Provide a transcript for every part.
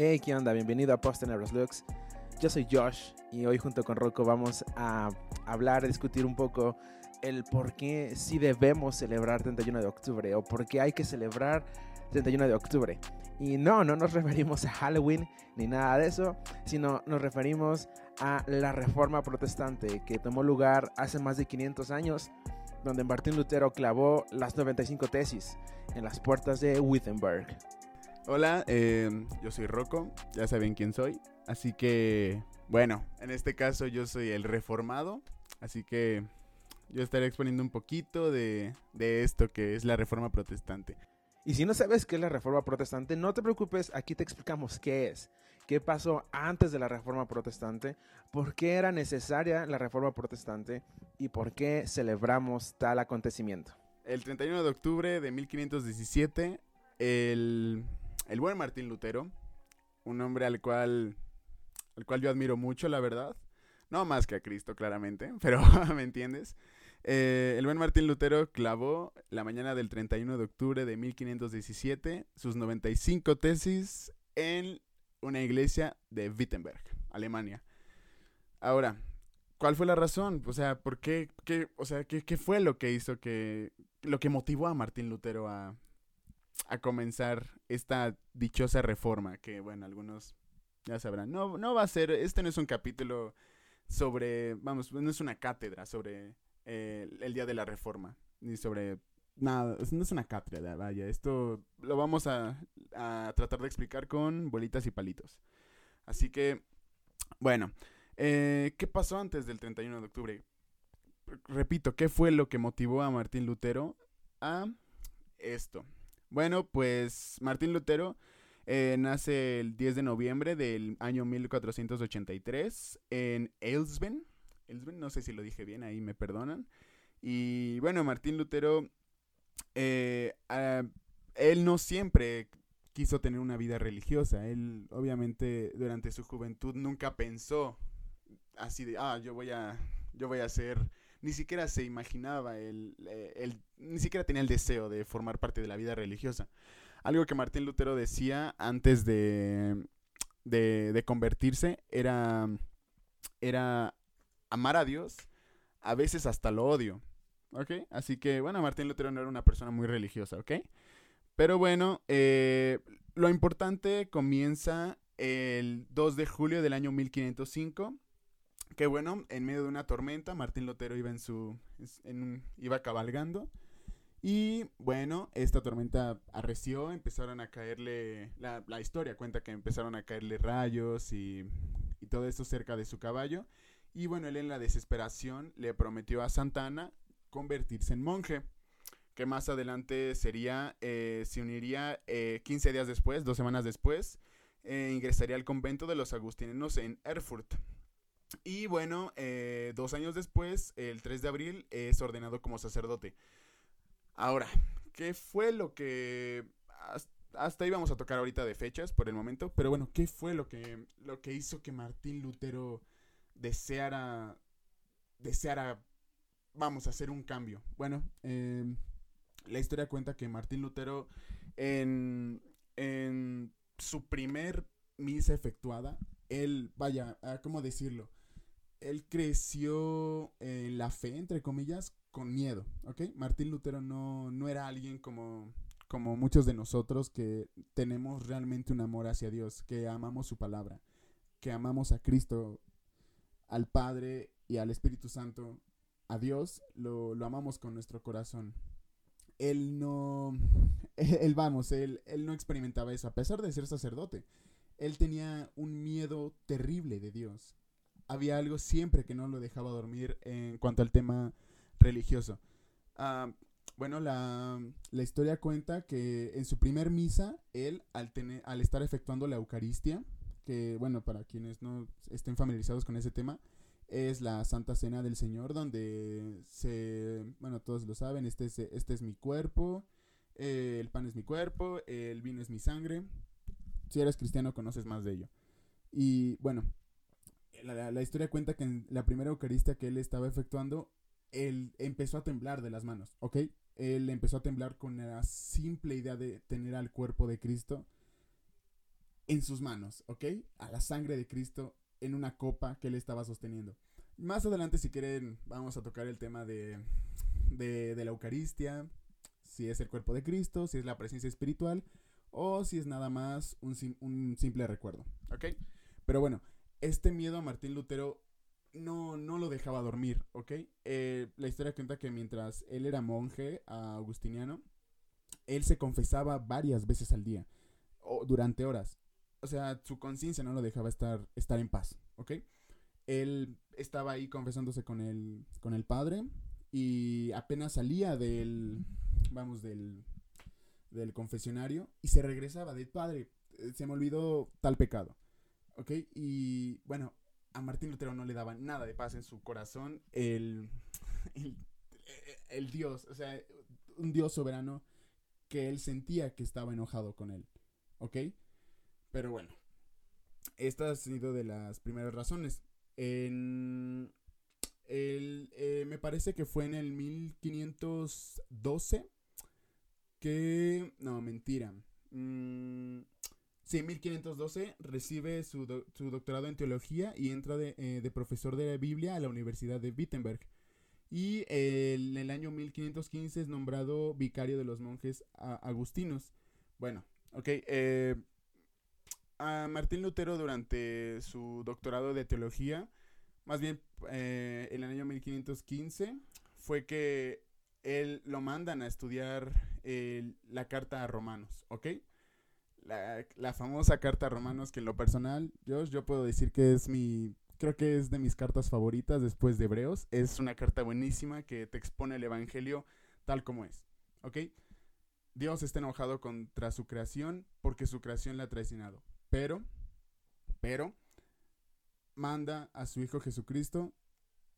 Hey, ¿qué onda? Bienvenido a Post Tenebras Lux. Yo soy Josh y hoy junto con Rocco vamos a hablar, discutir un poco el por qué sí debemos celebrar 31 de octubre o por qué hay que celebrar 31 de octubre. Y no, no nos referimos a Halloween ni nada de eso, sino nos referimos a la reforma protestante que tomó lugar hace más de 500 años, donde Martín Lutero clavó las 95 tesis en las puertas de Wittenberg. Hola, eh, yo soy Rocco, ya saben quién soy. Así que, bueno, en este caso yo soy el reformado. Así que yo estaré exponiendo un poquito de, de esto que es la reforma protestante. Y si no sabes qué es la reforma protestante, no te preocupes, aquí te explicamos qué es, qué pasó antes de la reforma protestante, por qué era necesaria la reforma protestante y por qué celebramos tal acontecimiento. El 31 de octubre de 1517, el, el buen Martín Lutero, un hombre al cual, al cual yo admiro mucho, la verdad, no más que a Cristo, claramente, pero me entiendes. Eh, el buen Martín Lutero clavó la mañana del 31 de octubre de 1517 sus 95 tesis en una iglesia de Wittenberg, Alemania. Ahora, ¿cuál fue la razón? O sea, ¿por qué, qué o sea, qué, qué, fue lo que hizo que, lo que motivó a Martín Lutero a, a comenzar esta dichosa reforma? Que, bueno, algunos ya sabrán. No, no va a ser, este no es un capítulo sobre, vamos, no es una cátedra sobre eh, el día de la reforma, ni sobre nada, no es una cátedra, vaya, esto lo vamos a, a, tratar de explicar con bolitas y palitos. Así que, bueno, eh, ¿qué pasó antes del 31 de octubre? Repito, ¿qué fue lo que motivó a Martín Lutero a esto? Bueno, pues Martín Lutero eh, nace el 10 de noviembre del año 1483 en Elsben. Elsben, no sé si lo dije bien, ahí me perdonan. Y bueno, Martín Lutero, eh, uh, él no siempre quiso tener una vida religiosa. Él, obviamente, durante su juventud nunca pensó así de, ah, yo voy a, yo voy a ser ni siquiera se imaginaba, el, el, ni siquiera tenía el deseo de formar parte de la vida religiosa. Algo que Martín Lutero decía antes de, de, convertirse era, era amar a Dios, a veces hasta lo odio. Así que, bueno, Martín Lutero no era una persona muy religiosa. Pero bueno, eh, lo importante comienza el 2 de julio del año 1505 que bueno, en medio de una tormenta, Martín Lutero iba en su. Iba cabalgando. Y bueno, esta tormenta arreció, empezaron a caerle. La, la historia cuenta que empezaron a caerle rayos y, y, todo eso cerca de su caballo. Y bueno, él en la desesperación le prometió a Santana convertirse en monje. Que más adelante sería. Eh, se uniría eh, 15 días después, dos semanas después. Eh, ingresaría al convento de los agustinenos en Erfurt. Y bueno, eh, dos años después, el 3 de abril, es ordenado como sacerdote. Ahora, ¿qué fue lo que... Hasta ahí vamos a tocar ahorita de fechas por el momento, pero bueno, ¿qué fue lo que, lo que hizo que Martín Lutero deseara, deseara, vamos, a hacer un cambio? Bueno, eh, la historia cuenta que Martín Lutero en, en su primer misa efectuada, él, vaya, ¿cómo decirlo? Él creció en la fe, entre comillas, con miedo, ¿ok? Martín Lutero no, no era alguien como, como muchos de nosotros que tenemos realmente un amor hacia Dios, que amamos su palabra, que amamos a Cristo, al Padre y al Espíritu Santo, a Dios, lo, lo amamos con nuestro corazón. Él no, él, vamos, él, él no experimentaba eso, a pesar de ser sacerdote. Él tenía un miedo terrible de Dios había algo siempre que no lo dejaba dormir en cuanto al tema religioso. Uh, bueno, la, la, historia cuenta que en su primer misa, él, al, tener, al estar efectuando la Eucaristía, que bueno, para quienes no estén familiarizados con ese tema, es la Santa Cena del Señor, donde se, bueno, todos lo saben, este es, este es mi cuerpo, eh, el pan es mi cuerpo, el vino es mi sangre. Si eres cristiano conoces más de ello. Y bueno, la, la, historia cuenta que en la primera Eucaristía que él estaba efectuando, él empezó a temblar de las manos, ¿ok? Él empezó a temblar con la simple idea de tener al cuerpo de Cristo en sus manos, ¿ok? A la sangre de Cristo en una copa que él estaba sosteniendo. Más adelante, si quieren, vamos a tocar el tema de, de, la Eucaristía, si es el cuerpo de Cristo, si es la presencia espiritual o si es nada más un, un simple recuerdo, ¿ok? Pero bueno, este miedo a Martín Lutero no, no lo dejaba dormir, ¿ok? Eh, la historia cuenta que mientras él era monje agustiniano, él se confesaba varias veces al día, o durante horas. O sea, su conciencia no lo dejaba estar, estar en paz, ¿ok? Él estaba ahí confesándose con el, con el padre y apenas salía del, vamos, del, del confesionario y se regresaba del padre, eh, se me olvidó tal pecado, ¿ok? Y bueno, a Martín Lutero no le daba nada de paz en su corazón el, el, Dios, o sea, un Dios soberano que él sentía que estaba enojado con él, ¿ok? Pero bueno, esta ha sido de las primeras razones. En el, eh, me parece que fue en el 1512 que... No, mentira. Mm, Sí, en 1512 recibe su, doctorado en teología y entra eh, de, profesor de la Biblia a la Universidad de Wittenberg. Y el año 1515 es nombrado vicario de los monjes agustinos. Bueno, ok. Eh, a Martín Lutero durante su doctorado de teología, más bien eh, en el año 1515, fue que él lo mandan a estudiar la carta a Romanos, ¿ok? La, famosa carta a Romanos, que en lo personal, yo, yo puedo decir que es mi, creo que es de mis cartas favoritas después de Hebreos. Es una carta buenísima que te expone el Evangelio tal como es, ¿ok? Dios está enojado contra su creación porque su creación la ha traicionado. Pero, pero, manda a su Hijo Jesucristo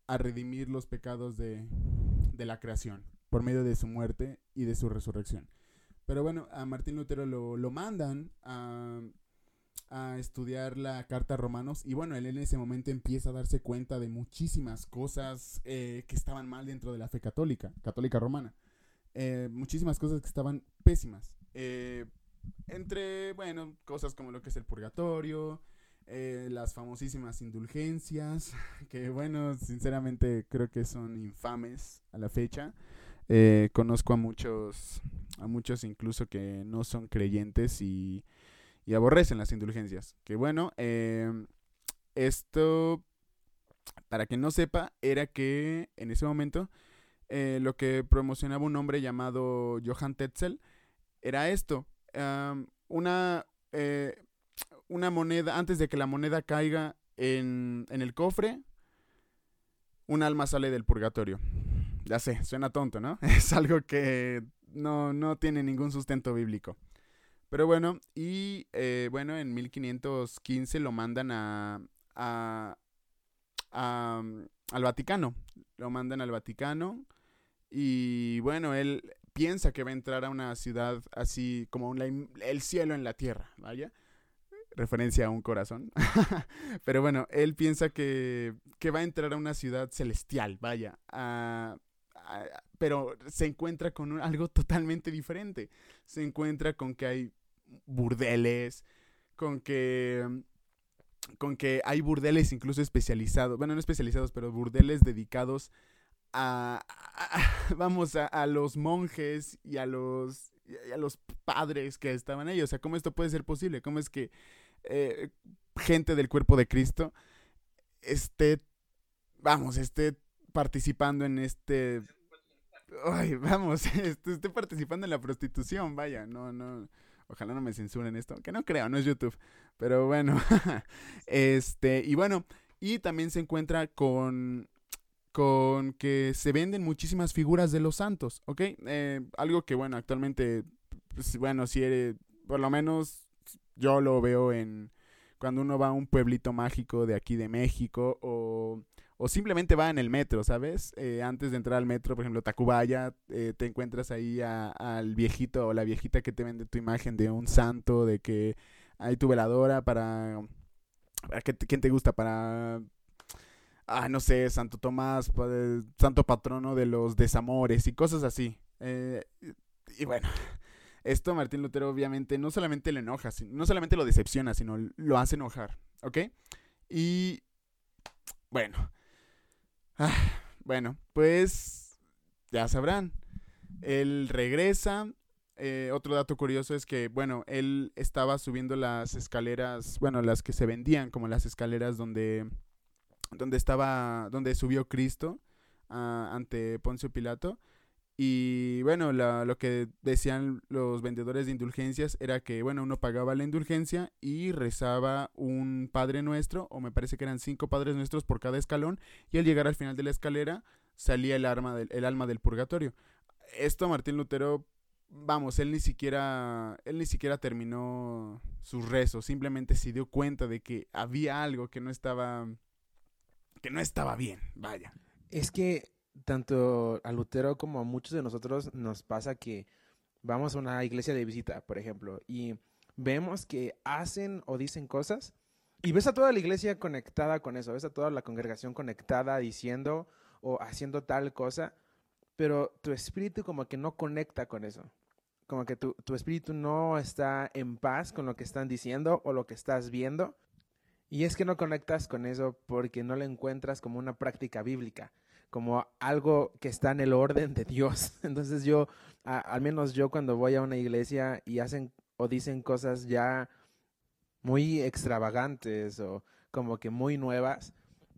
a redimir los pecados de, de la creación por medio de su muerte y de su resurrección. Pero bueno, a Martín Lutero lo, mandan a, estudiar la carta a Romanos y bueno, él en ese momento empieza a darse cuenta de muchísimas cosas eh, que estaban mal dentro de la fe católica, católica romana. Eh, muchísimas cosas que estaban pésimas. Eh, entre, bueno, cosas como lo que es el purgatorio, las famosísimas indulgencias, que bueno, sinceramente creo que son infames a la fecha. Conozco a muchos a muchos incluso que no son creyentes y, aborrecen las indulgencias. Que bueno, em, esto, para quien no sepa, era que en ese momento eh, lo que promocionaba un hombre llamado Johann Tetzel era esto, una, eh, una moneda, antes de que la moneda caiga en, en el cofre, un alma sale del purgatorio. Ya sé, suena tonto, ¿no? Es algo que no, no tiene ningún sustento bíblico. Pero bueno, y eh, bueno, en 1515 lo mandan a, a, al Vaticano. Lo mandan al Vaticano. Y bueno, él piensa que va a entrar a una ciudad así como el cielo en la tierra, vaya. Referencia a un corazón. Pero bueno, él piensa que, que va a entrar a una ciudad celestial, vaya. A, pero se encuentra con algo totalmente diferente. Se encuentra con que hay burdeles, con que con que hay burdeles incluso especializados, bueno, no especializados, pero burdeles dedicados a, vamos, a, los monjes y a los, a los padres que estaban ahí. O sea, ¿cómo esto puede ser posible? ¿Cómo es que eh, gente del cuerpo de Cristo esté, vamos, esté participando en este Ay, vamos, estoy, participando en la prostitución, vaya, no, no, ojalá no me censuren esto, que no creo, no es YouTube, pero bueno, este, y bueno, y también se encuentra con, con que se venden muchísimas figuras de los santos, ¿ok? Eh, algo que, bueno, actualmente, pues, bueno, si eres, por lo menos yo lo veo en cuando uno va a un pueblito mágico de aquí de México o o simplemente va en el metro, ¿sabes? Eh, antes de entrar al metro, por ejemplo, Tacubaya, eh, te encuentras ahí al viejito o la viejita que te vende tu imagen de un santo, de que hay tu veladora para... ¿Quién te gusta? Para... Ah, no sé, Santo Tomás, santo patrono de los desamores y cosas así. Eh, y bueno, Esto Martín Lutero obviamente no solamente le enoja, no solamente lo decepciona, sino lo hace enojar, ¿ok? Y bueno, ah, bueno, pues ya sabrán, él regresa. Eh, otro dato curioso es que, bueno, él estaba subiendo las escaleras, bueno, las que se vendían como las escaleras donde, donde estaba, donde subió Cristo ah, ante Poncio Pilato. Y bueno, lo que decían los vendedores de indulgencias era que, bueno, uno pagaba la indulgencia y rezaba un Padre Nuestro, o me parece que eran cinco Padres Nuestros por cada escalón, y al llegar al final de la escalera salía el, arma del, el alma del purgatorio. Esto Martín Lutero, vamos, él ni siquiera, él ni siquiera terminó sus rezos, simplemente se dio cuenta de que había algo que no estaba, que no estaba bien, vaya. Es que tanto a Lutero como a muchos de nosotros nos pasa que vamos a una iglesia de visita, por ejemplo, y vemos que hacen o dicen cosas y ves a toda la iglesia conectada con eso, ves a toda la congregación conectada diciendo o haciendo tal cosa, pero tu espíritu como que no conecta con eso. Como que tu, tu espíritu no está en paz con lo que están diciendo o lo que estás viendo. Y es que no conectas con eso porque no lo encuentras como una práctica bíblica como algo que está en el orden de Dios. Entonces yo, al menos yo cuando voy a una iglesia y hacen o dicen cosas ya muy extravagantes o como que muy nuevas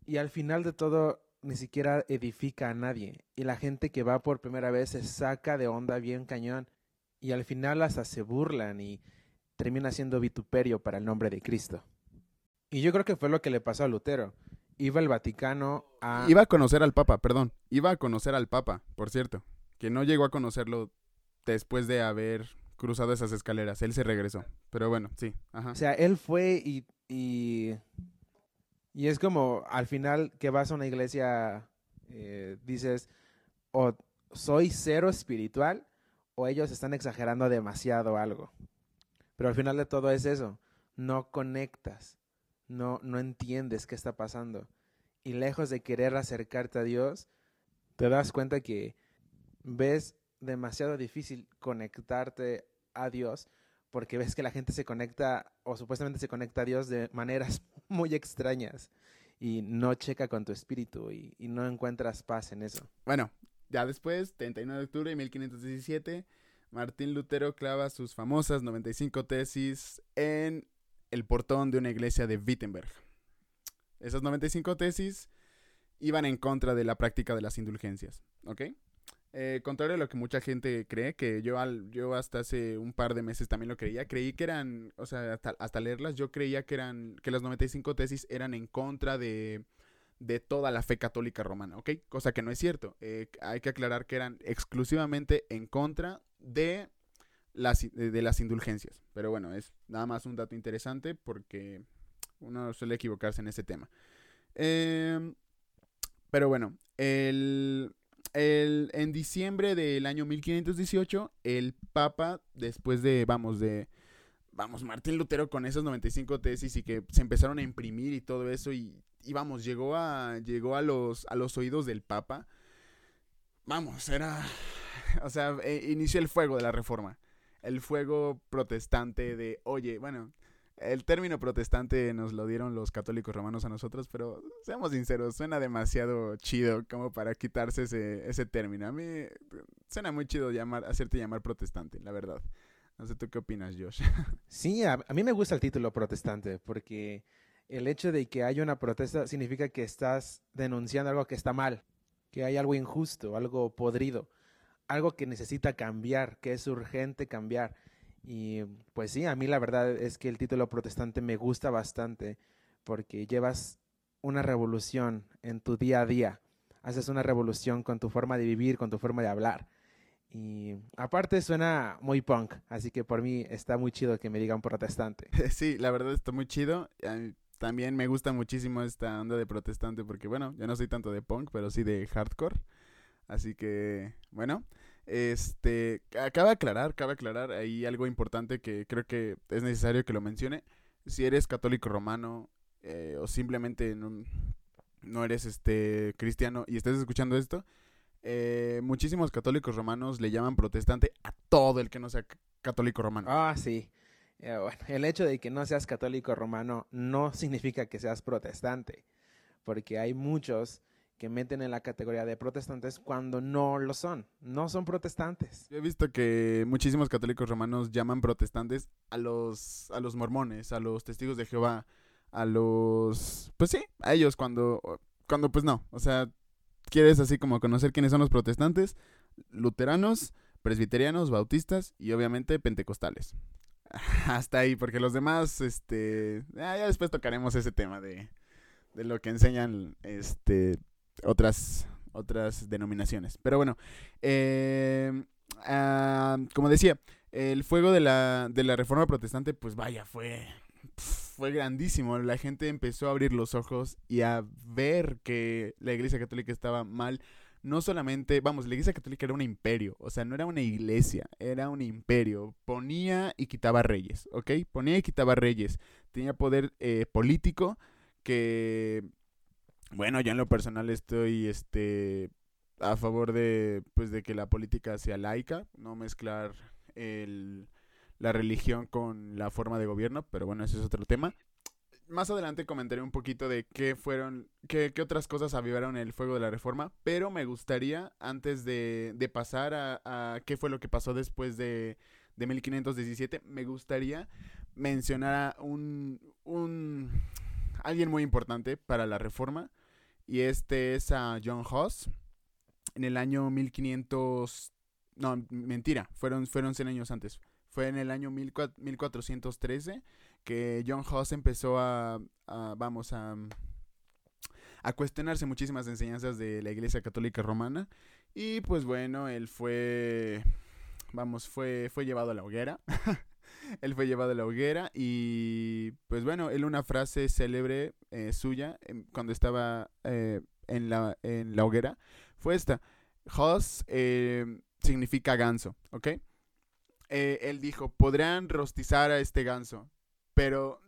y al final de todo ni siquiera edifica a nadie y la gente que va por primera vez se saca de onda bien cañón y al final hasta se burlan y termina siendo vituperio para el nombre de Cristo. Y yo creo que fue lo que le pasó a Lutero iba el Vaticano a... Iba a conocer al Papa, perdón. Iba a conocer al Papa, por cierto. Que no llegó a conocerlo después de haber cruzado esas escaleras. Él se regresó. Pero bueno, sí. O sea, él fue y, y... Y es como al final que vas a una iglesia, eh, dices, o soy cero espiritual o ellos están exagerando demasiado algo. Pero al final de todo es eso, no conectas no, no entiendes qué está pasando. Y lejos de querer acercarte a Dios, te das cuenta que ves demasiado difícil conectarte a Dios porque ves que la gente se conecta o supuestamente se conecta a Dios de maneras muy extrañas y no checa con tu espíritu y, no encuentras paz en eso. Bueno, ya después, 39 de octubre de 1517, Martín Lutero clava sus famosas 95 tesis en el portón de una iglesia de Wittenberg. Esas 95 tesis iban en contra de la práctica de las indulgencias, ¿ok? Eh, contrario a lo que mucha gente cree, que yo, al, yo hasta hace un par de meses también lo creía, creí que eran, o sea, hasta, leerlas, yo creía que eran, que las 95 tesis eran en contra de, de toda la fe católica romana, ¿ok? Cosa que no es cierto. Eh, hay que aclarar que eran exclusivamente en contra de las, de las indulgencias. Pero bueno, es nada más un dato interesante porque uno suele equivocarse en ese tema. Em, pero bueno, el, el, en diciembre del año 1518, el Papa, después de, vamos, de, vamos, Martín Lutero con esas 95 tesis y que se empezaron a imprimir y todo eso y, y vamos, llegó a, llegó a los, a los oídos del Papa. Vamos, era, o sea, e, inició el fuego de la reforma el fuego protestante de, oye, bueno, el término protestante nos lo dieron los católicos romanos a nosotros, pero seamos sinceros, suena demasiado chido como para quitarse ese, ese término. A mí suena muy chido llamar, hacerte llamar protestante, la verdad. No sé tú qué opinas, Josh. Sí, a, a mí me gusta el título protestante porque el hecho de que haya una protesta significa que estás denunciando algo que está mal, que hay algo injusto, algo podrido algo que necesita cambiar, que es urgente cambiar. Y pues sí, a mí la verdad es que el título protestante me gusta bastante porque llevas una revolución en tu día a día. Haces una revolución con tu forma de vivir, con tu forma de hablar. Y aparte suena muy punk, así que por mí está muy chido que me digan protestante. Sí, la verdad está muy chido. También me gusta muchísimo esta onda de protestante porque, bueno, yo no soy tanto de punk, pero sí de hardcore. Así que, bueno, este, cabe aclarar, cabe aclarar ahí algo importante que creo que es necesario que lo mencione. Si eres católico romano eh, o simplemente no, no, eres este cristiano y estás escuchando esto, eh, muchísimos católicos romanos le llaman protestante a todo el que no sea católico romano. Ah, sí. Eh, bueno, el hecho de que no seas católico romano no significa que seas protestante, porque hay muchos que meten en la categoría de protestantes cuando no lo son, no son protestantes. Yo he visto que muchísimos católicos romanos llaman protestantes a los a los mormones, a los testigos de Jehová, a los pues sí, a ellos cuando cuando pues no, o sea, quieres así como conocer quiénes son los protestantes, luteranos, presbiterianos, bautistas y obviamente pentecostales. Hasta ahí, porque los demás, este, ya después tocaremos ese tema de, de lo que enseñan, este, otras, otras denominaciones. Pero bueno, eh, ah, como decía, el fuego de la, de la reforma protestante, pues vaya, fue, fue grandísimo. La gente empezó a abrir los ojos y a ver que la iglesia católica estaba mal. No solamente, vamos, la iglesia católica era un imperio, o sea, no era una iglesia, era un imperio. Ponía y quitaba reyes, ¿ok? Ponía y quitaba reyes. Tenía poder eh, político que bueno, yo en lo personal estoy este a favor de pues de que la política sea laica, no mezclar el, la religión con la forma de gobierno, pero bueno, ese es otro tema. Más adelante comentaré un poquito de qué fueron, qué, qué otras cosas avivaron el fuego de la reforma, pero me gustaría, antes de, de pasar a, a, qué fue lo que pasó después de, de 1517, me gustaría mencionar a un, un alguien muy importante para la reforma, y este es a John Hoss. En el año 1500... No, mentira, fueron, fueron 100 años antes. Fue en el año 1413 que John Hoss empezó a, a vamos, a, a cuestionarse muchísimas enseñanzas de la Iglesia Católica Romana. Y pues bueno, él fue, vamos, fue, fue llevado a la hoguera. él fue llevado a la hoguera y pues bueno, él una frase célebre eh, suya eh, cuando estaba eh, en, la, en la hoguera fue esta. Hoss eh, significa ganso, ¿ok? Eh, él dijo, podrán rostizar a este ganso, pero,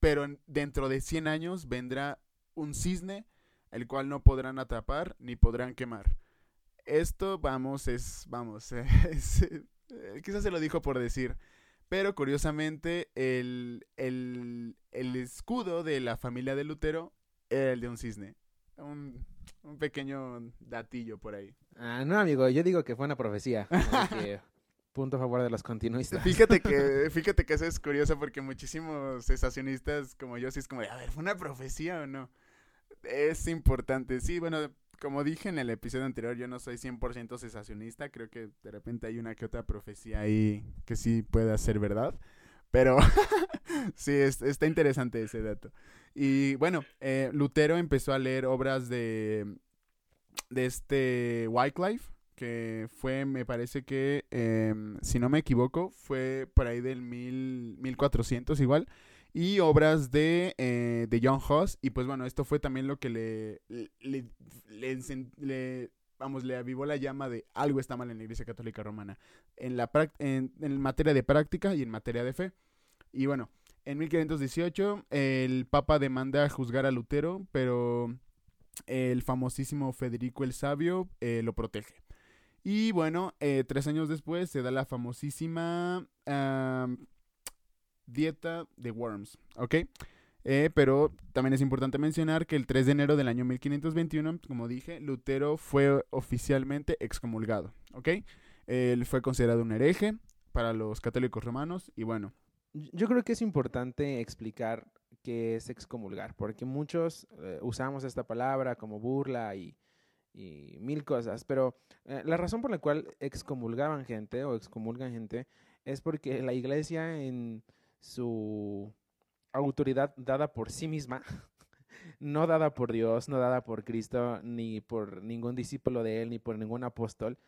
pero dentro de 100 años vendrá un cisne el cual no podrán atrapar ni podrán quemar. Esto, vamos, es, vamos, es, quizás se lo dijo por decir, pero curiosamente, el, el, el, escudo de la familia de Lutero era el de un cisne. Un, un, pequeño datillo por ahí. Ah, no, amigo, yo digo que fue una profecía. Que, punto a favor de los continuistas. Fíjate que, fíjate que eso es curioso porque muchísimos cesacionistas como yo sí es como, a ver, ¿fue una profecía o no? Es importante. Sí, bueno, como dije en el episodio anterior, yo no soy 100% cesacionista. Creo que de repente hay una que otra profecía ahí que sí pueda ser verdad. Pero sí, es, está interesante ese dato. Y bueno, eh, Lutero empezó a leer obras de, de este Wycliffe, que fue, me parece que, eh, si no me equivoco, fue por ahí del mil, 1400 igual y obras de, eh, de John Huss. Y pues bueno, esto fue también lo que le, le, le, vamos, le avivó la llama de algo está mal en la Iglesia Católica Romana, en, la en, en materia de práctica y en materia de fe. Y bueno, en 1518 el Papa demanda juzgar a Lutero, pero el famosísimo Federico el Sabio eh, lo protege. Y bueno, eh, tres años después se da la famosísima dieta de Worms, ¿ok? Eh, pero también es importante mencionar que el 3 de enero del año 1521, como dije, Lutero fue oficialmente excomulgado, ¿ok? Él fue considerado un hereje para los católicos romanos y bueno. Yo creo que es importante explicar qué es excomulgar, porque muchos eh, usamos esta palabra como burla y, mil cosas, pero eh, la razón por la cual excomulgaban gente o excomulgan gente es porque la iglesia en su autoridad dada por sí misma, no dada por Dios, no dada por Cristo, ni por ningún discípulo de él, ni por ningún apóstol.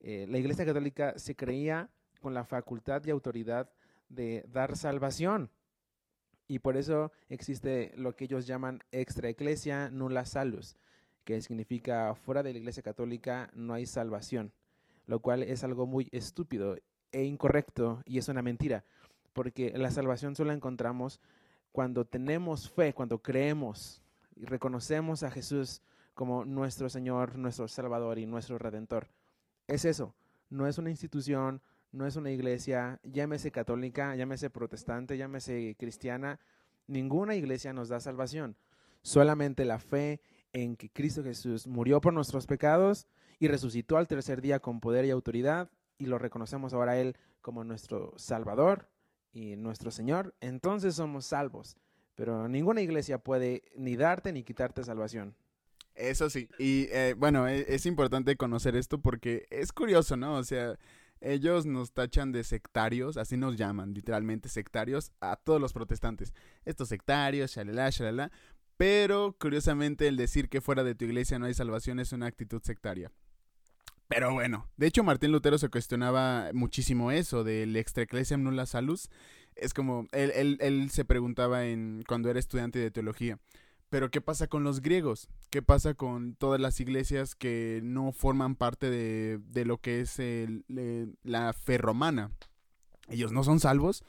Eh, la Iglesia Católica se creía con la facultad y autoridad de dar salvación. Y por eso existe lo que ellos llaman extra eclesia nulla salus, que significa fuera de la Iglesia Católica no hay salvación, lo cual es algo muy estúpido e incorrecto y es una mentira porque la salvación solo la encontramos cuando tenemos fe, cuando creemos y reconocemos a Jesús como nuestro Señor, nuestro Salvador y nuestro Redentor. Es eso, no es una institución, no es una iglesia, llámese católica, llámese protestante, llámese cristiana, ninguna iglesia nos da salvación. Solamente la fe en que Cristo Jesús murió por nuestros pecados y resucitó al tercer día con poder y autoridad y lo reconocemos ahora a Él como nuestro Salvador y nuestro Señor, entonces somos salvos. Pero ninguna iglesia puede ni darte ni quitarte salvación. Eso sí. Y eh, bueno, e, es, importante conocer esto porque es curioso, ¿no? O sea, ellos nos tachan de sectarios, así nos llaman, literalmente sectarios, a todos los protestantes. Estos sectarios, shalala, shalala. Pero curiosamente el decir que fuera de tu iglesia no hay salvación es una actitud sectaria. Pero bueno, de hecho Martín Lutero se cuestionaba muchísimo eso del extra ecclesiam nulla salus. Es como, él, él, él se preguntaba en cuando era estudiante de teología. Pero ¿qué pasa con los griegos? ¿Qué pasa con todas las iglesias que no forman parte de, de lo que es el, la fe romana? ¿Ellos no son salvos?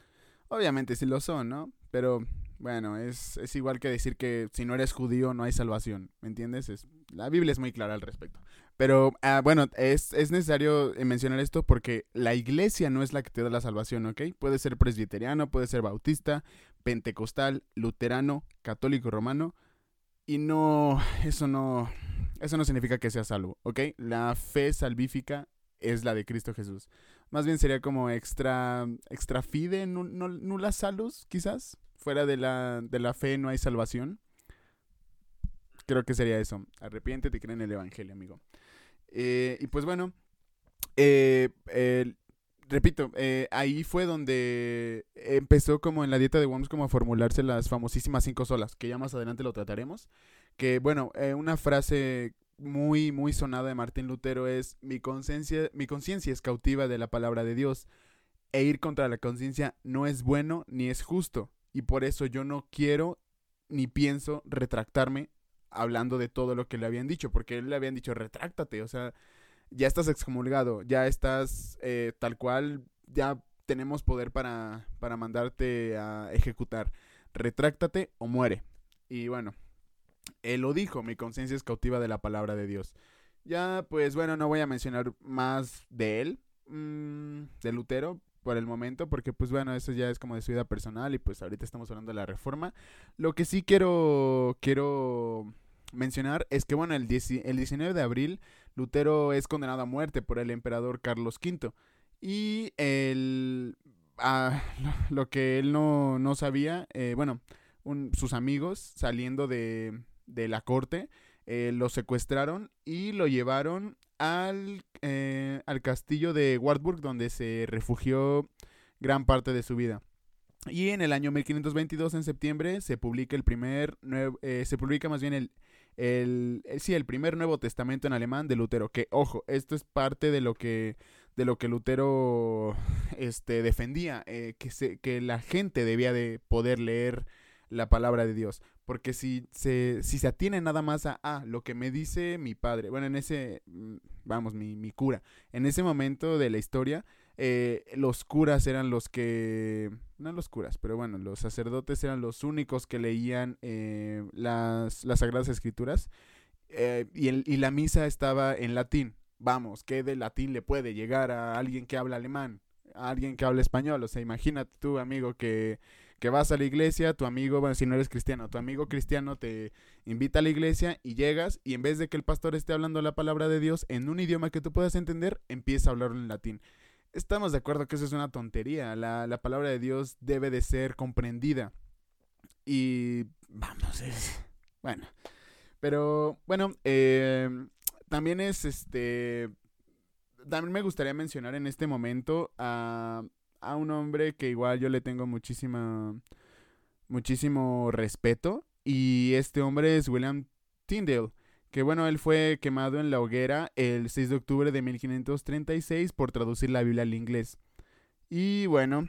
Obviamente sí lo son, ¿no? Pero bueno, es, es igual que decir que si no eres judío no hay salvación, ¿me entiendes? Es, la Biblia es muy clara al respecto. Pero ah, bueno, es, es, necesario mencionar esto porque la iglesia no es la que te da la salvación, ¿ok? Puede ser presbiteriano, puede ser bautista, pentecostal, luterano, católico romano, y no, eso no, eso no significa que sea salvo, ¿ok? La fe salvífica es la de Cristo Jesús. Más bien sería como extra, extra fide, nula salus, quizás. Fuera de la, de la fe no hay salvación. Creo que sería eso. Arrepiéntete y cree en el Evangelio, amigo. Eh, y pues bueno, eh, repito, eh, ahí fue donde empezó como en la dieta de Worms como a formularse las famosísimas cinco solas, que ya más adelante lo trataremos. Que bueno, una frase muy, muy sonada de Martín Lutero es, mi conciencia, mi conciencia es cautiva de la palabra de Dios, e ir contra la conciencia no es bueno ni es justo, y por eso yo no quiero ni pienso retractarme hablando de todo lo que le habían dicho, porque él le habían dicho, retráctate, o sea, ya estás excomulgado, ya estás eh, tal cual, ya tenemos poder para, para mandarte a ejecutar. Retráctate o muere. Y bueno, él lo dijo, mi conciencia es cautiva de la palabra de Dios. Ya, pues bueno, no voy a mencionar más de él, mmm, de Lutero, por el momento, porque pues bueno, eso ya es como de su vida personal y pues ahorita estamos hablando de la reforma. Lo que sí quiero, quiero mencionar es que bueno, el, el 19 de abril Lutero es condenado a muerte por el emperador Carlos V. Y el, ah, lo que él no, no sabía, eh, bueno, sus amigos saliendo de, de la corte eh, lo secuestraron y lo llevaron al, eh, al castillo de Wartburg donde se refugió gran parte de su vida. Y en el año 1522, en septiembre, se publica el primer, se publica más bien el el, eh, sí, el primer Nuevo Testamento en alemán de Lutero, que ojo, esto es parte de lo que de lo que Lutero este, defendía, eh, que, se, que la gente debía de poder leer la palabra de Dios. Porque si se, si se atiene nada más a ah, lo que me dice mi padre, bueno, en ese, mm, vamos, mi, mi cura, en ese momento de la historia, eh, los curas eran los que, no los curas, pero bueno, los sacerdotes eran los únicos que leían eh, las, las, Sagradas Escrituras eh, y, el, y la misa estaba en latín. Vamos, ¿qué de latín le puede llegar a alguien que habla alemán? A alguien que habla español. O sea, imagínate tú, amigo, que, que vas a la iglesia, tu amigo, bueno, si no eres cristiano, tu amigo cristiano te invita a la iglesia y llegas y en vez de que el pastor esté hablando la palabra de Dios en un idioma que tú puedas entender, empieza a hablarlo en latín. Estamos de acuerdo que eso es una tontería. La, palabra de Dios debe de ser comprendida. Y vamos, es... Bueno. Pero bueno, em, también es este... También me gustaría mencionar en este momento a, a un hombre que igual yo le tengo muchísima... Muchísimo respeto. Y este hombre es William Tyndale que bueno, él fue quemado en la hoguera el 6 de octubre de 1536 por traducir la Biblia al inglés. Y bueno,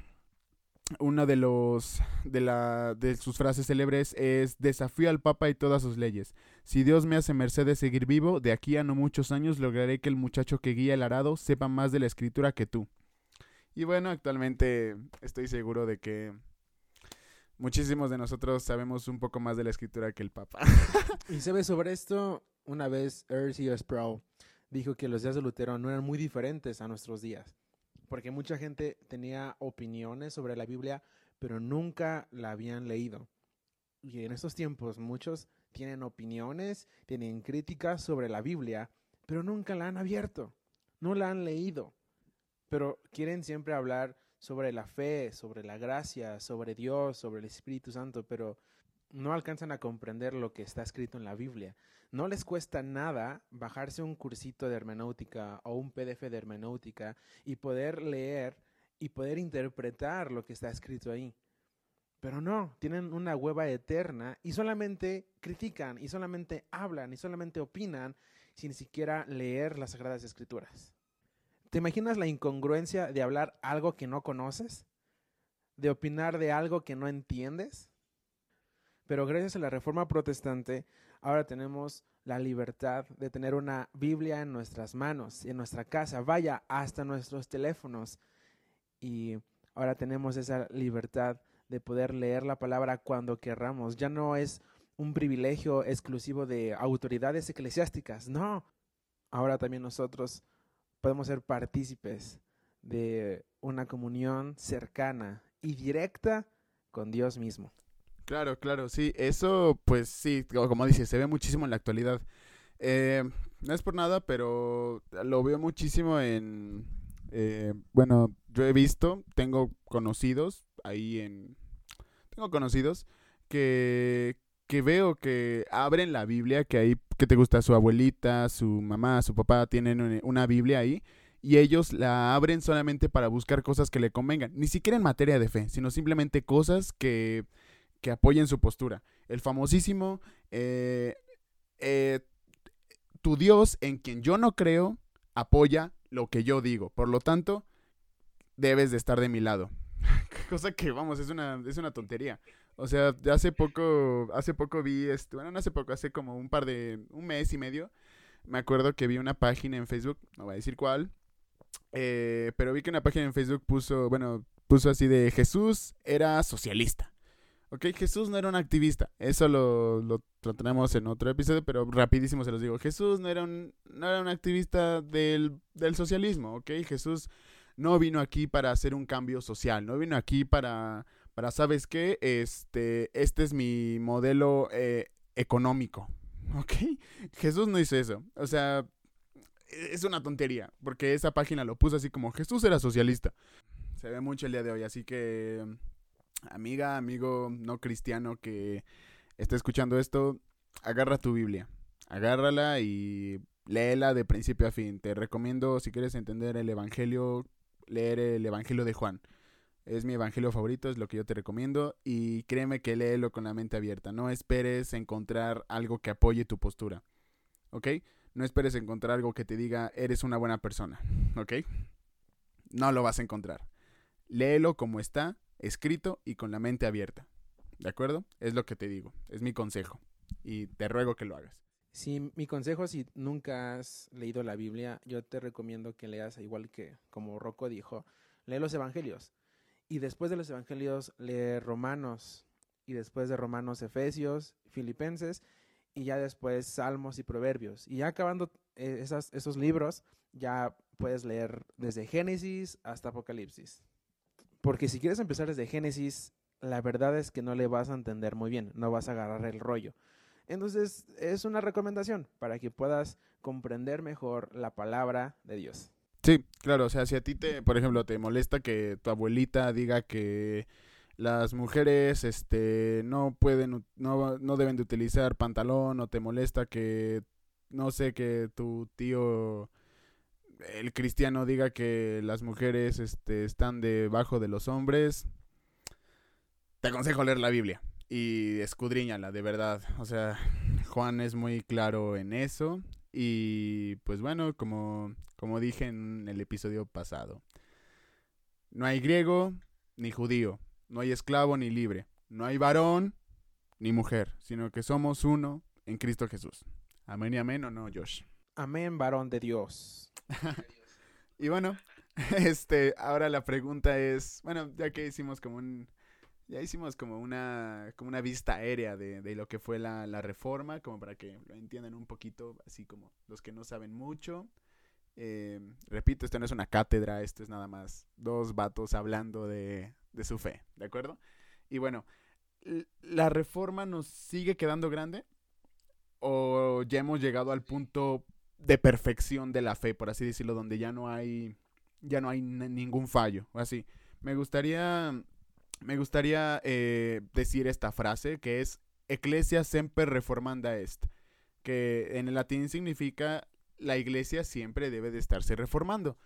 una de los de la de sus frases célebres es desafío al papa y todas sus leyes. Si Dios me hace merced de seguir vivo, de aquí a no muchos años lograré que el muchacho que guía el arado sepa más de la escritura que tú. Y bueno, actualmente estoy seguro de que muchísimos de nosotros sabemos un poco más de la escritura que el Papa. y sabes sobre esto, una vez R.C. Sproul dijo que los días de Lutero no eran muy diferentes a nuestros días. porque mucha gente tenía opiniones sobre la Biblia, pero nunca la habían leído. Y en estos tiempos muchos tienen opiniones, tienen críticas sobre la Biblia, pero nunca la han abierto, no la han leído. Pero quieren siempre hablar sobre la fe, sobre la gracia, sobre Dios, sobre el Espíritu Santo, pero no alcanzan a comprender lo que está escrito en la Biblia. No les cuesta nada bajarse un cursito de hermenéutica o un PDF de hermenéutica y poder leer y poder interpretar lo que está escrito ahí. Pero no, tienen una hueva eterna y solamente critican y solamente hablan y solamente opinan sin siquiera leer las Sagradas Escrituras. ¿Te imaginas la incongruencia de hablar algo que no conoces? ¿De opinar de algo que no entiendes? Pero gracias a la Reforma Protestante, ahora tenemos la libertad de tener una Biblia en nuestras manos, en nuestra casa, vaya, hasta nuestros teléfonos. Y ahora tenemos esa libertad de poder leer la palabra cuando querramos. Ya no es un privilegio exclusivo de autoridades eclesiásticas, no. Ahora también nosotros podemos ser partícipes de una comunión cercana y directa con Dios mismo. Claro, claro, sí, eso pues sí, como dices, se ve muchísimo en la actualidad. Eh, no es por nada, pero lo veo muchísimo en, eh, bueno, yo he visto, tengo conocidos ahí en... Tengo conocidos que, que veo que abren la Biblia, que ahí, que te gusta su abuelita, su mamá, su papá tienen una Biblia ahí, y ellos la abren solamente para buscar cosas que le convengan, ni siquiera en materia de fe, sino simplemente cosas que, que apoyen su postura. El famosísimo, eh, eh, tu Dios en quien yo no creo, apoya lo que yo digo. Por lo tanto, debes de estar de mi lado. Cosa que, vamos, es una, es una tontería. O sea, hace poco, hace poco vi, este, bueno, no hace poco, hace como un par de, un mes y medio, me acuerdo que vi una página en Facebook, no voy a decir cuál, eh, pero vi que una página en Facebook puso, bueno, puso así de Jesús era socialista. Ok, Jesús no era un activista. Eso lo, lo, tenemos en otro episodio, pero rapidísimo se los digo. Jesús no era un, no era un activista del, del socialismo, ok. Jesús no vino aquí para hacer un cambio social, no vino aquí para, para ¿sabes qué? Este, este es mi modelo eh, económico, ok. Jesús no hizo eso. O sea, es una tontería, porque esa página lo puso así como Jesús era socialista. Se ve mucho el día de hoy, así que amiga, amigo no cristiano que está escuchando esto, agarra tu Biblia, agárrala y léela de principio a fin. Te recomiendo, si quieres entender el Evangelio, leer el Evangelio de Juan. Es mi evangelio favorito, es lo que yo te recomiendo. Y créeme que léelo con la mente abierta. No esperes encontrar algo que apoye tu postura. ¿Ok? No esperes encontrar algo que te diga eres una buena persona. ¿Ok? No lo vas a encontrar. Léelo como está escrito y con la mente abierta. ¿De acuerdo? Es lo que te digo, es mi consejo y te ruego que lo hagas. Sí, mi consejo si nunca has leído la Biblia, yo te recomiendo que leas igual que como Rocco dijo, lee los evangelios y después de los evangelios lee Romanos y después de Romanos Efesios, Filipenses y ya después Salmos y Proverbios. Y ya acabando eh, esos libros, ya puedes leer desde Génesis hasta Apocalipsis. Porque si quieres empezar desde Génesis, la verdad es que no le vas a entender muy bien, no vas a agarrar el rollo. Entonces, es una recomendación para que puedas comprender mejor la palabra de Dios. Sí, claro, o sea, si a ti te, por ejemplo, te molesta que tu abuelita diga que las mujeres este no pueden no, no deben de utilizar pantalón o te molesta que no sé que tu tío el cristiano diga que las mujeres este, están debajo de los hombres, te aconsejo leer la Biblia y escudriñala, de verdad. O sea, Juan es muy claro en eso. Y pues bueno, como, como dije en el episodio pasado, no hay griego ni judío, no hay esclavo ni libre, no hay varón ni mujer, sino que somos uno en Cristo Jesús. Amén y amén o no, Josh. Amén, varón de Dios. y bueno, este, ahora la pregunta es, bueno, ya que hicimos como un, ya hicimos como una, como una vista aérea de, de lo que fue la, la, reforma, como para que lo entiendan un poquito, así como los que no saben mucho. Eh, repito, esto no es una cátedra, esto es nada más dos vatos hablando de, de su fe, ¿de acuerdo? Y bueno, ¿la reforma nos sigue quedando grande? ¿O ya hemos llegado al punto de perfección de la fe, por así decirlo, donde ya no hay, ya no hay ningún fallo, así? Me gustaría, me gustaría eh, decir esta frase que es Ecclesia semper reformanda est, que en el latín significa la iglesia siempre debe de estarse reformando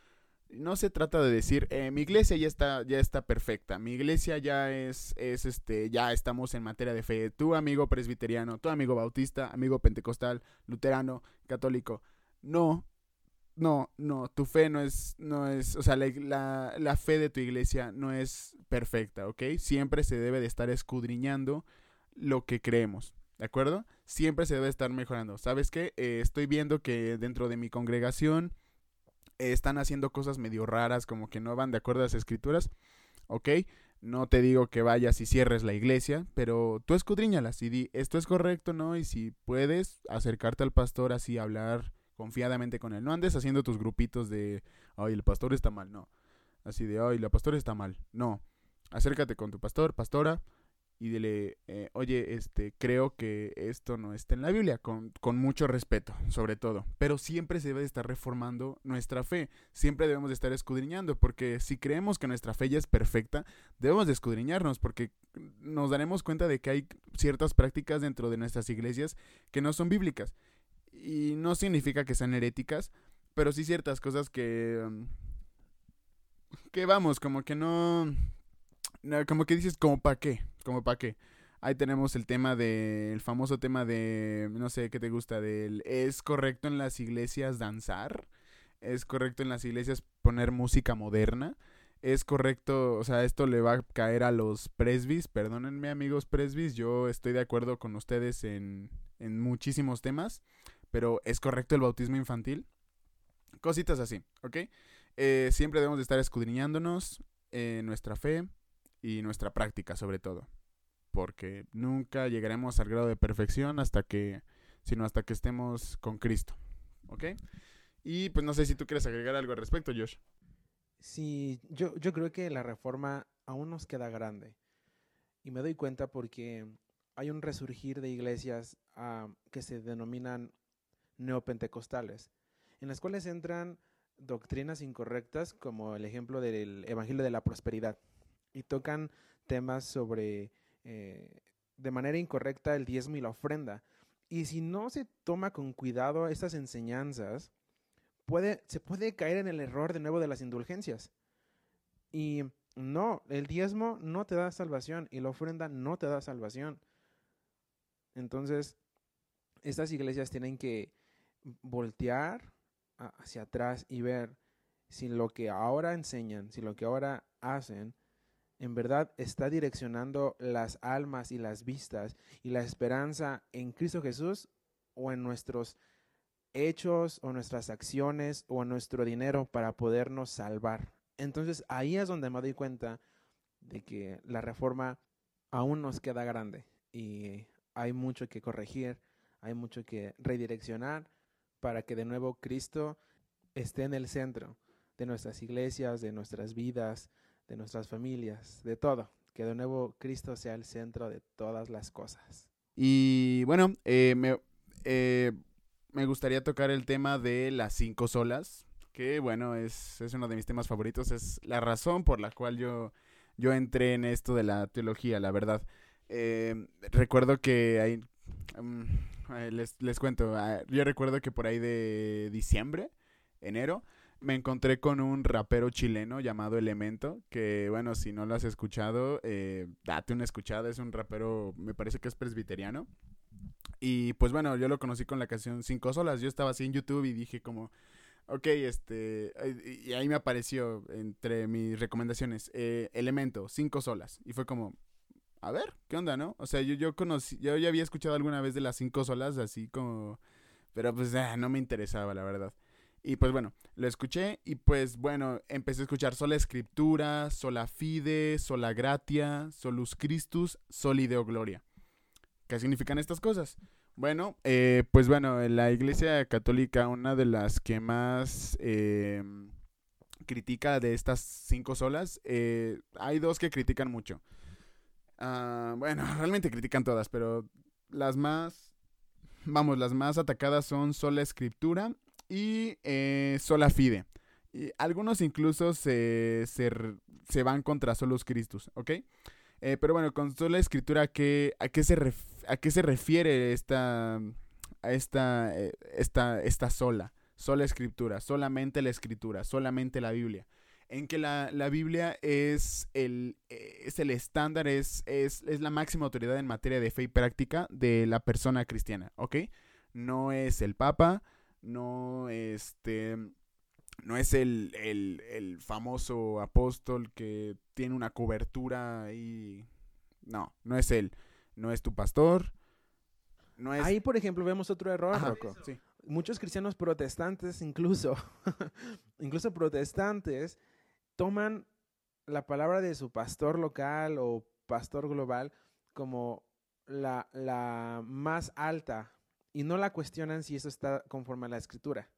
no se trata de decir eh, mi iglesia ya está ya está perfecta mi iglesia ya es es este ya estamos en materia de fe. Tu amigo presbiteriano tu amigo bautista amigo pentecostal luterano católico no no no tu fe no es no es o sea la, la, fe de tu iglesia no es perfecta ¿ok? siempre se debe de estar escudriñando lo que creemos ¿de acuerdo? siempre se debe estar mejorando sabes qué eh, estoy viendo que dentro de mi congregación están haciendo cosas medio raras, como que no van de acuerdo a las escrituras, ¿ok? No te digo que vayas y cierres la iglesia, pero tú escudriñalas y di, esto es correcto, ¿no? Y si puedes acercarte al pastor así, hablar confiadamente con él. No andes haciendo tus grupitos de, ay, el pastor está mal, no. Así de, ay, la pastor está mal, no. Acércate con tu pastor, pastora, y dile, eh, oye, este, creo que esto no está en la Biblia, con, con, mucho respeto, sobre todo. Pero siempre se debe estar reformando nuestra fe, siempre debemos de estar escudriñando, porque si creemos que nuestra fe ya es perfecta, debemos de escudriñarnos, porque nos daremos cuenta de que hay ciertas prácticas dentro de nuestras iglesias que no son bíblicas. Y no significa que sean heréticas, pero sí ciertas cosas que... Mm, que vamos, como que no como que dices, como para qué, como para qué. Ahí tenemos el tema de, el famoso tema de, no sé, ¿qué te gusta? Del, ¿es correcto en las iglesias danzar? ¿Es correcto en las iglesias poner música moderna? ¿Es correcto, o sea, esto le va a caer a los presbis? Perdónenme amigos presbis, yo estoy de acuerdo con ustedes en, en muchísimos temas, pero ¿es correcto el bautismo infantil? Cositas así, ¿ok? Eh, siempre debemos de estar escudriñándonos en nuestra fe, y nuestra práctica sobre todo. Porque nunca llegaremos al grado de perfección hasta que, sino hasta que estemos con Cristo. ¿Ok? Y pues no sé si tú quieres agregar algo al respecto, Josh. Sí, yo, yo creo que la reforma aún nos queda grande. Y me doy cuenta porque hay un resurgir de iglesias ah, que se denominan neopentecostales, en las cuales entran doctrinas incorrectas como el ejemplo del Evangelio de la Prosperidad y tocan temas sobre eh, de manera incorrecta el diezmo y la ofrenda. Y si no se toma con cuidado estas enseñanzas, puede, se puede caer en el error de nuevo de las indulgencias. Y no, el diezmo no te da salvación y la ofrenda no te da salvación. Entonces, estas iglesias tienen que voltear hacia atrás y ver si lo que ahora enseñan, si lo que ahora hacen en verdad está direccionando las almas y las vistas y la esperanza en Cristo Jesús o en nuestros hechos o nuestras acciones o en nuestro dinero para podernos salvar. Entonces ahí es donde me doy cuenta de que la reforma aún nos queda grande y hay mucho que corregir, hay mucho que redireccionar para que de nuevo Cristo esté en el centro de nuestras iglesias, de nuestras vidas, de nuestras familias, de todo. Que de nuevo Cristo sea el centro de todas las cosas. Y bueno, eh, me, eh, me gustaría tocar el tema de las cinco solas, que bueno, es, es, uno de mis temas favoritos, es la razón por la cual yo, yo entré en esto de la teología, la verdad. Eh, recuerdo que hay... Les, les cuento, ah, yo recuerdo que por ahí de diciembre, enero, me encontré con un rapero chileno llamado Elemento, que bueno, si no lo has escuchado, eh, date una escuchada, es un rapero, me parece que es presbiteriano. Y pues bueno, yo lo conocí con la canción Cinco Solas, yo estaba así en YouTube y dije como, ok, este, y ahí me apareció entre mis recomendaciones, eh, Elemento, Cinco Solas, y fue como, a ver, ¿qué onda, no? O sea, yo, yo conocí, yo ya había escuchado alguna vez de las Cinco Solas, así como, pero pues ah, no me interesaba, la verdad. Y pues bueno, lo escuché y pues bueno, empecé a escuchar sola escritura, sola fide, sola gratia, solus Christus, soli deo gloria. ¿Qué significan estas cosas? Bueno, eh, pues bueno, la Iglesia Católica, una de las que más eh, critica de estas cinco solas, eh, hay dos que critican mucho. Ah, bueno, realmente critican todas, pero las más, vamos, las más atacadas son sola escritura y eh, sola fide. Y algunos incluso se, se, se van contra solos Christus, ¿ok? Eh, pero bueno, con sola escritura, ¿a qué, a qué, se, a qué se refiere esta, a esta, eh, esta, esta sola? Sola escritura, solamente la escritura, solamente la Biblia. En que la, la Biblia es el, es el estándar, es, es, es la máxima autoridad en materia de fe y práctica de la persona cristiana, ¿ok? No es el Papa, no este no es el, el, el, famoso apóstol que tiene una cobertura y no, no es él, no es tu pastor, no es... Ahí, por ejemplo, vemos otro error, Rocco. Sí. Muchos cristianos protestantes, incluso, incluso protestantes, toman la palabra de su pastor local o pastor global como la, la más alta y no la cuestionan si eso está conforme a la escritura.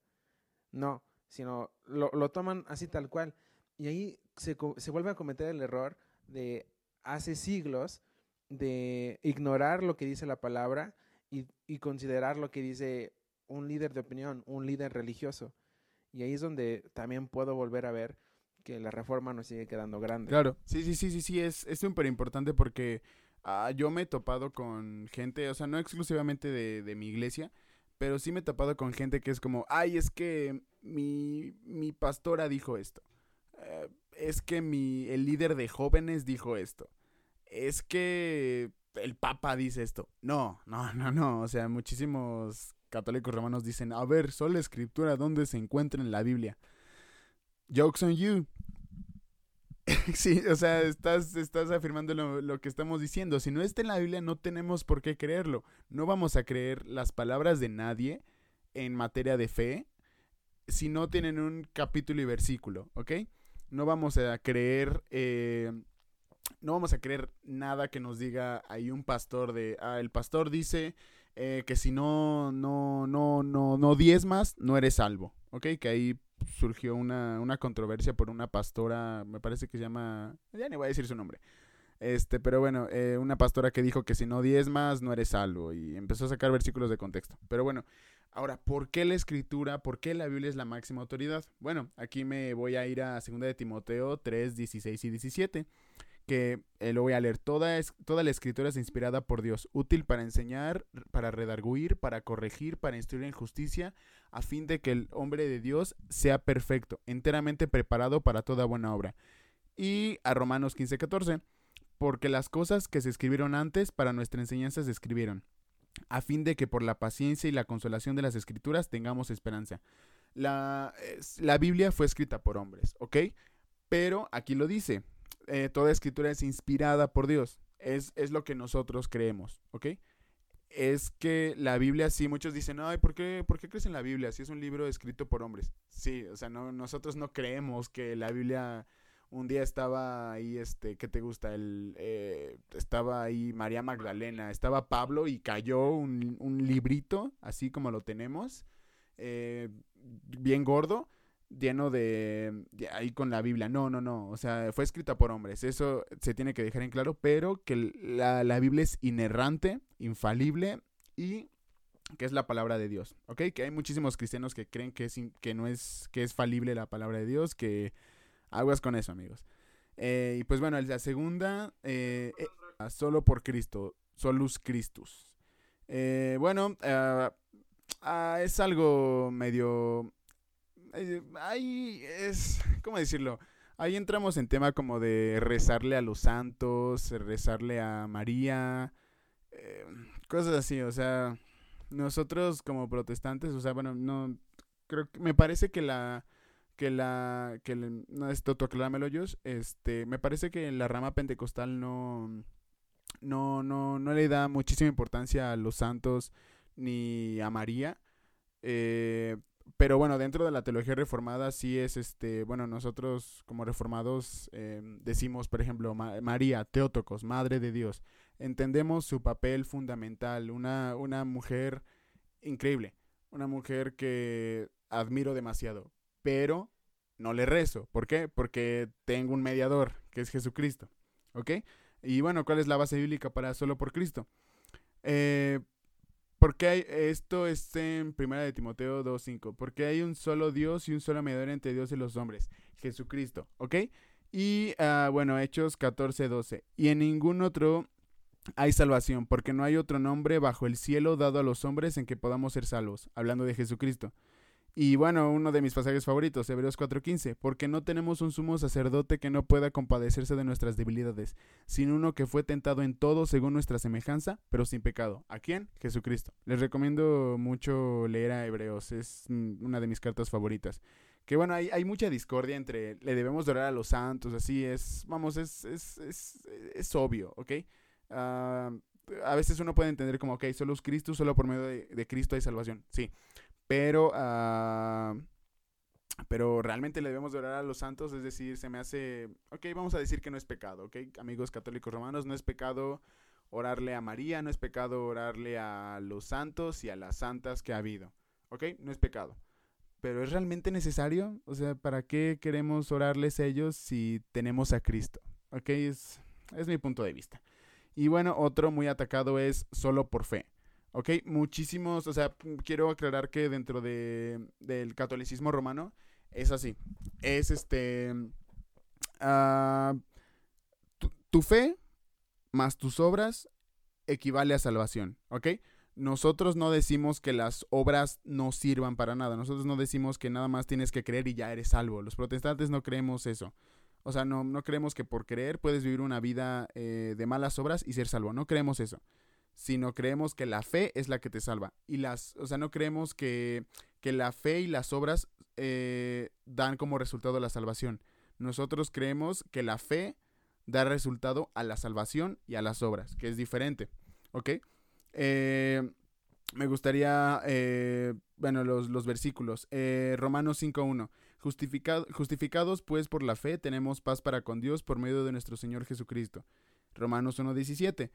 No, sino lo, lo toman así tal cual. Y ahí se, se, vuelve a cometer el error de hace siglos de ignorar lo que dice la palabra y, y, considerar lo que dice un líder de opinión, un líder religioso. Y ahí es donde también puedo volver a ver que la reforma nos sigue quedando grande. Claro, sí, sí, sí, sí, sí, es súper importante porque uh, yo me he topado con gente, o sea, no exclusivamente de, de mi iglesia, pero sí me he topado con gente que es como, ay, es que mi, mi pastora dijo esto. Uh, es que mi, el líder de jóvenes dijo esto. Es que el papa dice esto. No, no, no, no. O sea, muchísimos católicos romanos dicen, a ver, solo escritura, ¿dónde se encuentra en la Biblia? Jokes on you. sí, o sea, estás, estás afirmando lo, lo, que estamos diciendo. Si no está en la Biblia, no tenemos por qué creerlo. No vamos a creer las palabras de nadie en materia de fe si no tienen un capítulo y versículo, ¿ok? No vamos a creer, eh, no vamos a creer nada que nos diga ahí un pastor de, ah, el pastor dice eh, que si no, no, no, no, no diezmas, no eres salvo, ¿ok? Que ahí surgió una, una controversia por una pastora, me parece que se llama, ya ni voy a decir su nombre, este, pero bueno, eh, una pastora que dijo que si no diezmas, no eres salvo, y empezó a sacar versículos de contexto, pero bueno, Ahora, ¿por qué la escritura, por qué la Biblia es la máxima autoridad? Bueno, aquí me voy a ir a 2 de Timoteo 3, 16 y 17, que eh, lo voy a leer. Toda, es, toda la escritura es inspirada por Dios, útil para enseñar, para redarguir, para corregir, para instruir en justicia, a fin de que el hombre de Dios sea perfecto, enteramente preparado para toda buena obra. Y a Romanos 15, 14, porque las cosas que se escribieron antes para nuestra enseñanza se escribieron a fin de que por la paciencia y la consolación de las escrituras tengamos esperanza. La, la Biblia fue escrita por hombres, ¿ok? Pero aquí lo dice, eh, toda escritura es inspirada por Dios, es, es lo que nosotros creemos, ¿ok? Es que la Biblia, sí, muchos dicen, ay, ¿por qué, ¿por qué crees en la Biblia? Si es un libro escrito por hombres. Sí, o sea, no, nosotros no creemos que la Biblia un día estaba ahí, este, ¿qué te gusta? El, eh, estaba ahí María Magdalena, estaba Pablo y cayó un, un librito, así como lo tenemos, eh, bien gordo, lleno de, ahí con la Biblia. No, no, no, o sea, fue escrita por hombres, eso se tiene que dejar en claro, pero que la, la Biblia es inerrante, infalible y que es la palabra de Dios, ¿ok? Que hay muchísimos cristianos que creen que, es, que no es, que es falible la palabra de Dios, que Aguas con eso, amigos. Eh, y pues bueno, la segunda, eh, eh, solo por Cristo, solus Christus. Bueno, uh, uh, es algo medio... ahí es... ¿Cómo decirlo? Ahí entramos en tema como de rezarle a los santos, rezarle a María, cosas así, o sea, nosotros como protestantes, o sea, bueno, no, creo que me parece que la que la que no esto tú acláramelo yo este me parece que la rama pentecostal no no no no le da muchísima importancia a los santos ni a María eh, pero bueno dentro de la teología reformada sí es este bueno nosotros como reformados eh, decimos por ejemplo Ma María Teótocos Madre de Dios entendemos su papel fundamental, una, una mujer increíble, una mujer que admiro demasiado, pero no le rezo. ¿Por qué? Porque tengo un mediador, que es Jesucristo. ¿Ok? Y bueno, ¿cuál es la base bíblica para solo por Cristo? Eh, porque hay, esto es en Primera de Timoteo 2.5. Porque hay un solo Dios y un solo mediador entre Dios y los hombres, Jesucristo. ¿Ok? Y ah, bueno, Hechos 14.12. Y en ningún otro hay salvación, porque no hay otro nombre bajo el cielo dado a los hombres en que podamos ser salvos. Hablando de Jesucristo. Y bueno, uno de mis pasajes favoritos, Hebreos 4:15, porque no tenemos un sumo sacerdote que no pueda compadecerse de nuestras debilidades, sino uno que fue tentado en todo según nuestra semejanza, pero sin pecado. ¿A quién? Jesucristo. Les recomiendo mucho leer a Hebreos, es mm, una de mis cartas favoritas. Que bueno, hay, hay mucha discordia entre, le debemos orar a los santos, así es, vamos, es, es, es, es obvio, ¿ok? Ah, a veces uno puede entender como, ok, solo es Cristo, solo por medio de, de Cristo hay salvación, sí. Pero, uh, pero realmente le debemos de orar a los santos, es decir, se me hace, ok, vamos a decir que no es pecado, ok, amigos católicos romanos, no es pecado orarle a María, no es pecado orarle a los santos y a las santas que ha habido, ok, no es pecado. Pero ¿es realmente necesario? O sea, ¿para qué queremos orarles a ellos si tenemos a Cristo? Ok, es, es mi punto de vista. Y bueno, otro muy atacado es solo por fe. ¿Ok? Muchísimos, o sea, quiero aclarar que dentro de, del catolicismo romano es así. Es este... Uh, tu, tu, fe más tus obras equivale a salvación, ¿ok? Nosotros no decimos que las obras no sirvan para nada. Nosotros no decimos que nada más tienes que creer y ya eres salvo. Los protestantes no creemos eso. O sea, no, no creemos que por creer puedes vivir una vida eh, de malas obras y ser salvo. No creemos eso sino creemos que la fe es la que te salva. Y las, o sea, no creemos que, que la fe y las obras eh, dan como resultado la salvación. Nosotros creemos que la fe da resultado a la salvación y a las obras, que es diferente. ¿Ok? Eh, me gustaría, eh, bueno, los, los versículos. Romanos 5.1. justificados pues por la fe tenemos paz para con Dios por medio de nuestro Señor Jesucristo. Romanos 1.17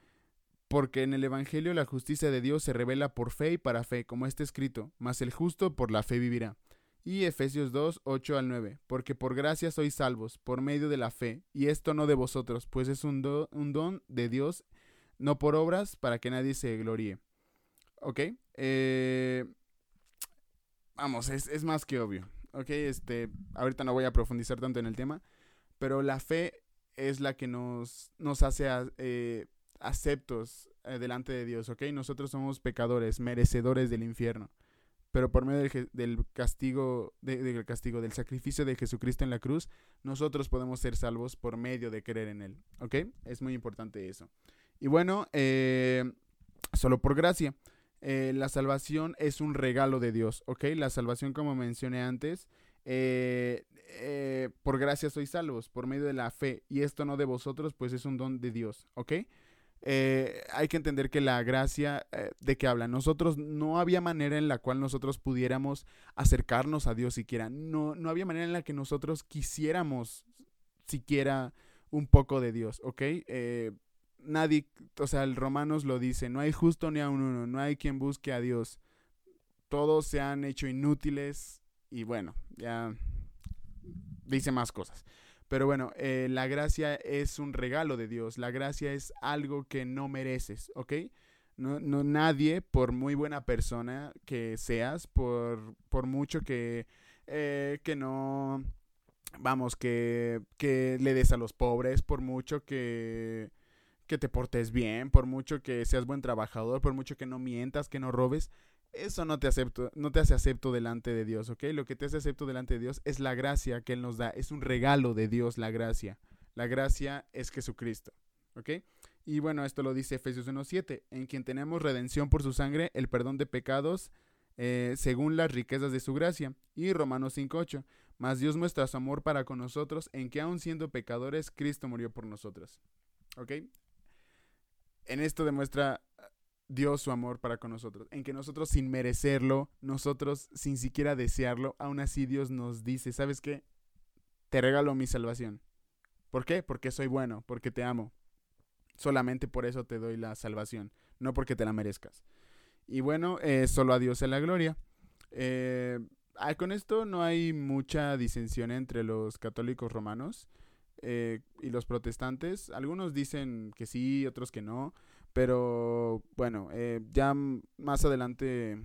porque en el Evangelio la justicia de Dios se revela por fe y para fe, como está escrito, mas el justo por la fe vivirá. Y Efesios 2, 8 al 9, porque por gracia sois salvos, por medio de la fe, y esto no de vosotros, pues es un, un don de Dios, no por obras, para que nadie se gloríe. ¿Ok? Eh, vamos, es, es, más que obvio. ¿Ok? Este, ahorita no voy a profundizar tanto en el tema, pero la fe es la que nos, nos hace... Eh, aceptos eh, delante de Dios, ¿ok? Nosotros somos pecadores, merecedores del infierno. Pero por medio del, castigo, del castigo, del sacrificio de Jesucristo en la cruz, nosotros podemos ser salvos por medio de creer en Él, ¿ok? Es muy importante eso. Y bueno, eh, solo por gracia. Eh, la salvación es un regalo de Dios, ¿ok? La salvación, como mencioné antes, por gracia sois salvos, por medio de la fe, y esto no de vosotros, pues es un don de Dios, ¿ok? Eh, hay que entender que la gracia eh, de que habla, nosotros no había manera en la cual nosotros pudiéramos acercarnos a Dios siquiera, no, no había manera en la que nosotros quisiéramos siquiera un poco de Dios, ¿ok? Eh, nadie, o sea, el Romanos lo dice, no hay justo ni a uno, no hay quien busque a Dios, todos se han hecho inútiles y bueno, ya dice más cosas. Pero bueno, eh, la gracia es un regalo de Dios. La gracia es algo que no mereces, ¿ok? No, no nadie, por muy buena persona que seas, por, por mucho que, eh, que no, vamos, que, que le des a los pobres, por mucho que, que te portes bien, por mucho que seas buen trabajador, por mucho que no mientas, que no robes, eso no te acepto, no te hace acepto delante de Dios, ¿ok? Lo que te hace acepto delante de Dios es la gracia que Él nos da, es un regalo de Dios la gracia. La gracia es Jesucristo, ¿ok? Y bueno, esto lo dice Efesios 1.7, en quien tenemos redención por su sangre, el perdón de pecados, eh, según las riquezas de su gracia. Y Romanos 5.8, mas Dios muestra su amor para con nosotros, en que aun siendo pecadores, Cristo murió por nosotros. ¿Ok? En esto demuestra Dios su amor para con nosotros, en que nosotros sin merecerlo, nosotros sin siquiera desearlo, aún así Dios nos dice, ¿sabes qué? Te regalo mi salvación. ¿Por qué? Porque soy bueno, porque te amo. solamente por eso te doy la salvación, no porque te la merezcas. Y bueno, eh, solo a Dios sea la gloria. Eh, con esto no hay mucha disensión entre los católicos romanos eh, y los protestantes. Algunos dicen que sí, otros que no. Pero bueno, eh, ya más adelante,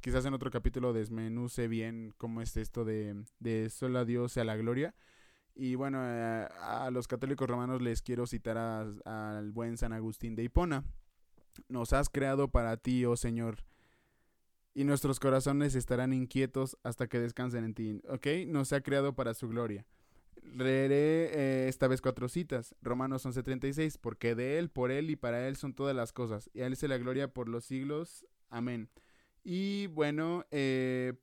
quizás en otro capítulo desmenuce bien cómo es esto de, de solo a Dios sea la gloria. Y bueno, eh, a los católicos romanos les quiero citar al buen San Agustín de Hipona. Nos has creado para ti, oh Señor, y nuestros corazones estarán inquietos hasta que descansen en ti. ¿Ok? Nos ha creado para su gloria. Leeré eh, esta vez cuatro citas. Romanos 11:36, porque de Él, por Él y para Él son todas las cosas, y a Él se la gloria por los siglos. Amén. Y bueno, eh,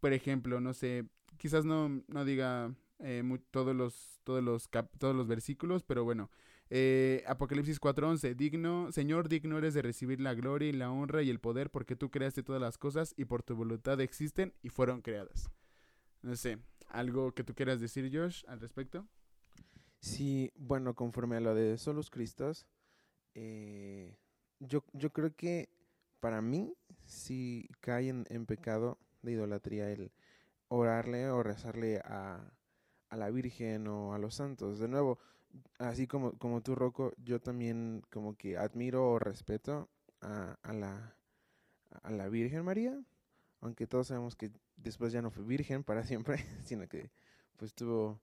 por ejemplo, no sé, quizás no, no diga eh, todos, los, todos, los todos los versículos, pero bueno, eh, Apocalipsis 4:11, digno, Señor, digno eres de recibir la gloria y la honra y el poder porque tú creaste todas las cosas y por tu voluntad existen y fueron creadas. No sé, ¿algo que tú quieras decir, Josh, al respecto? Sí, bueno, conforme a lo de Solos Cristos, eh, yo, yo creo que para mí sí cae en, pecado de idolatría el orarle o rezarle a, a la Virgen o a los santos. De nuevo, así como, como tú, Rocco, yo también como que admiro o respeto a, a, la, a la Virgen María, aunque todos sabemos que después ya no fue virgen para siempre, sino que pues tuvo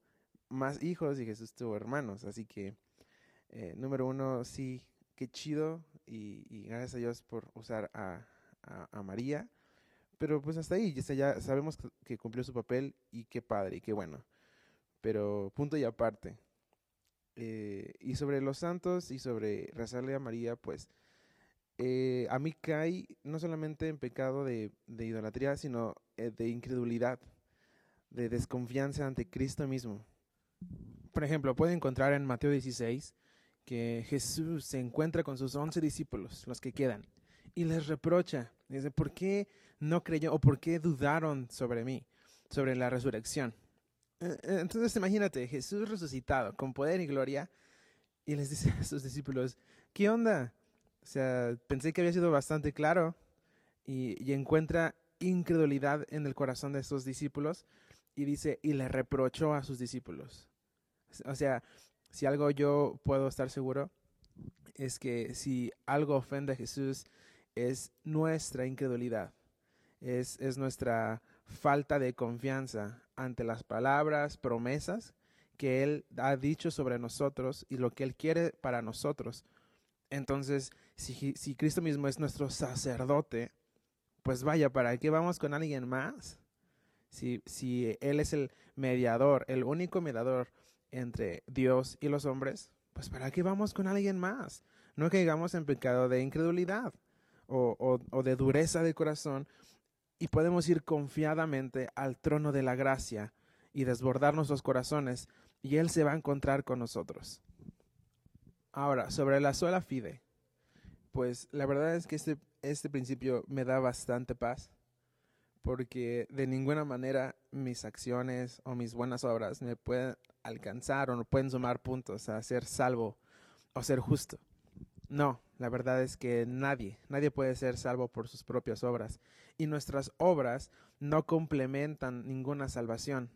más hijos y Jesús tuvo hermanos. Así que, eh, número uno, sí, qué chido y, gracias a Dios por usar a, a, María. Pero pues hasta ahí, ya, sabemos que cumplió su papel y qué padre y qué bueno. Pero punto y aparte. Eh, y sobre los santos y sobre rezarle a María, pues eh, a mí cae no solamente en pecado de, de idolatría, sino de incredulidad, de desconfianza ante Cristo mismo. Por ejemplo, puede encontrar en Mateo 16 que Jesús se encuentra con sus once discípulos, los que quedan, y les reprocha. Dice, ¿por qué no creyó o por qué dudaron sobre mí, sobre la resurrección? Eh, eh, entonces imagínate, Jesús resucitado con poder y gloria y les dice a sus discípulos, ¿qué onda? O sea, pensé que había sido bastante claro y, y encuentra incredulidad en el corazón de sus discípulos y dice, y le reprochó a sus discípulos. O sea, si algo yo puedo estar seguro es que si algo ofende a Jesús es nuestra incredulidad, es, es nuestra falta de confianza ante las palabras, promesas que Él ha dicho sobre nosotros y lo que Él quiere para nosotros. Entonces, si, si Cristo mismo es nuestro sacerdote, pues vaya, ¿para qué vamos con alguien más? Si, si Él es el mediador, el único mediador entre Dios y los hombres, pues ¿para qué vamos con alguien más? No caigamos en pecado de incredulidad o, o, o de dureza de corazón y podemos ir confiadamente al trono de la gracia y desbordar nuestros corazones y Él se va a encontrar con nosotros. Ahora, sobre la sola fide, pues la verdad es que este, este principio me da bastante paz porque de ninguna manera mis acciones o mis buenas obras me pueden alcanzar o no pueden sumar puntos a ser salvo o ser justo. No, la verdad es que nadie, nadie puede ser salvo por sus propias obras. Y nuestras obras no complementan ninguna salvación.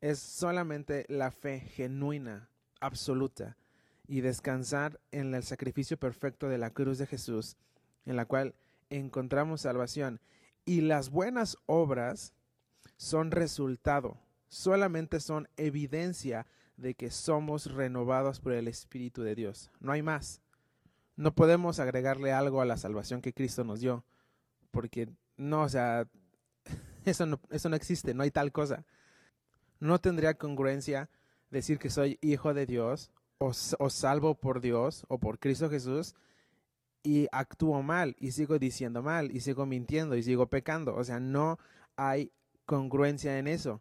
Es solamente la fe genuina, absoluta, y descansar en el sacrificio perfecto de la cruz de Jesús, en la cual encontramos salvación. Y las buenas obras son resultado, solamente son evidencia de que somos renovados por el Espíritu de Dios. No hay más. No podemos agregarle algo a la salvación que Cristo nos dio, porque no, o sea, eso no, eso no existe, no hay tal cosa. No tendría congruencia decir que soy hijo de Dios o, o salvo por Dios o por Cristo Jesús y actúo mal y sigo diciendo mal y sigo mintiendo y sigo pecando. O sea, no hay congruencia en eso.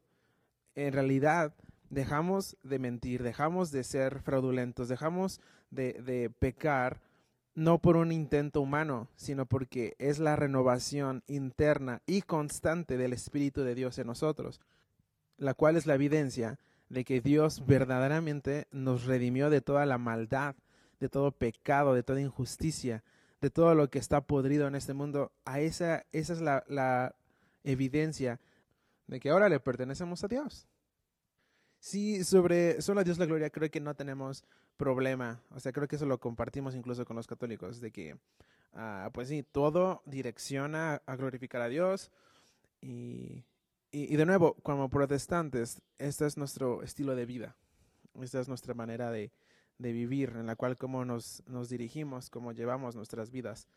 En realidad, dejamos de mentir, dejamos de ser fraudulentos, dejamos de, de pecar no por un intento humano, sino porque es la renovación interna y constante del Espíritu de Dios en nosotros, la cual es la evidencia de que Dios verdaderamente nos redimió de toda la maldad, de todo pecado, de toda injusticia, de todo lo que está podrido en este mundo, a esa, esa es la, la evidencia de que ahora le pertenecemos a Dios. Sí, sobre solo a Dios la gloria creo que no tenemos problema. O sea, creo que eso lo compartimos incluso con los católicos, de que, ah, pues sí, todo direcciona a glorificar a Dios. Y, y, de nuevo, como protestantes, este es nuestro estilo de vida. Esta es nuestra manera de, de vivir, en la cual como nos, nos dirigimos, cómo llevamos nuestras vidas.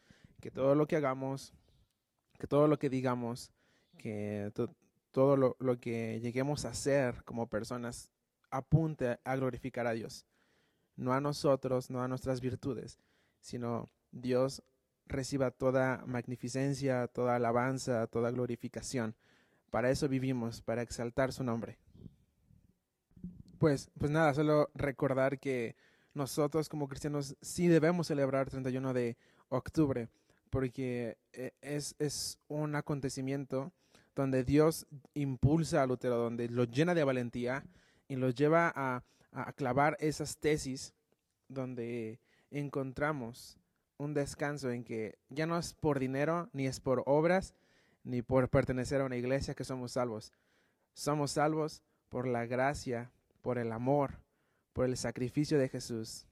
Que todo lo que hagamos, que todo lo que digamos, que todo lo, lo, que lleguemos a hacer como personas apunte a glorificar a Dios. No a nosotros, no a nuestras virtudes, sino Dios reciba toda magnificencia, toda alabanza, toda glorificación. Para eso vivimos, para exaltar su nombre. Pues, pues nada, solo recordar que nosotros como cristianos sí debemos celebrar 31 de octubre, porque eh, es, es un acontecimiento donde Dios impulsa a Lutero, donde lo llena de valentía y lo lleva a, a clavar esas tesis donde encontramos un descanso en que ya no es por dinero, ni es por obras, ni por pertenecer a una iglesia que somos salvos. Somos salvos por la gracia, por el amor, por el sacrificio de Jesús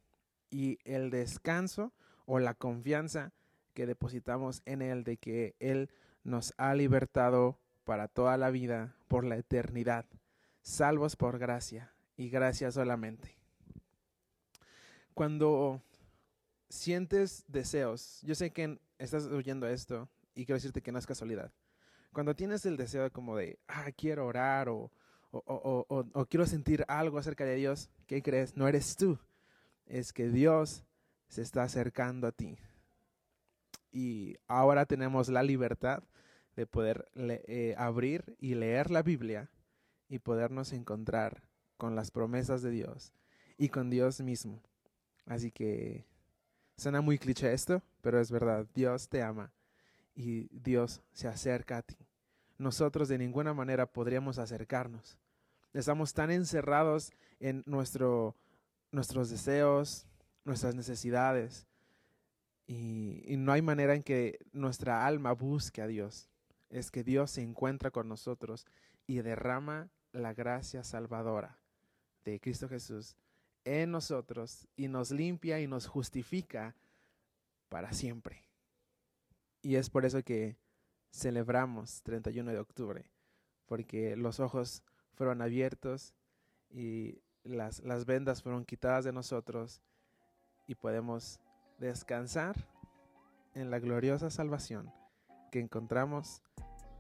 y el descanso o la confianza que depositamos en Él de que Él nos ha libertado para toda la vida, por la eternidad, salvos por gracia y gracia solamente. Cuando sientes deseos, yo sé que estás oyendo esto y quiero decirte que no es casualidad. Cuando tienes el deseo como de, ah, quiero orar o, o, o, o, quiero sentir algo acerca de Dios, ¿qué crees? No eres tú, es que Dios se está acercando a ti. Y ahora tenemos la libertad de poder eh, abrir y leer la Biblia y podernos encontrar con las promesas de Dios y con Dios mismo. Así que suena muy cliché esto, pero es verdad, Dios te ama y Dios se acerca a ti nosotros de ninguna manera podríamos acercarnos. Estamos tan encerrados en nuestro, nuestros deseos, nuestras necesidades, y, y, no hay manera en que nuestra alma busque a Dios. Es que Dios se encuentra con nosotros y derrama la gracia salvadora de Cristo Jesús en nosotros y nos limpia y nos justifica para siempre. Y es por eso que celebramos 31 de octubre, porque los ojos fueron abiertos y las, las vendas fueron quitadas de nosotros y podemos descansar en la gloriosa salvación que encontramos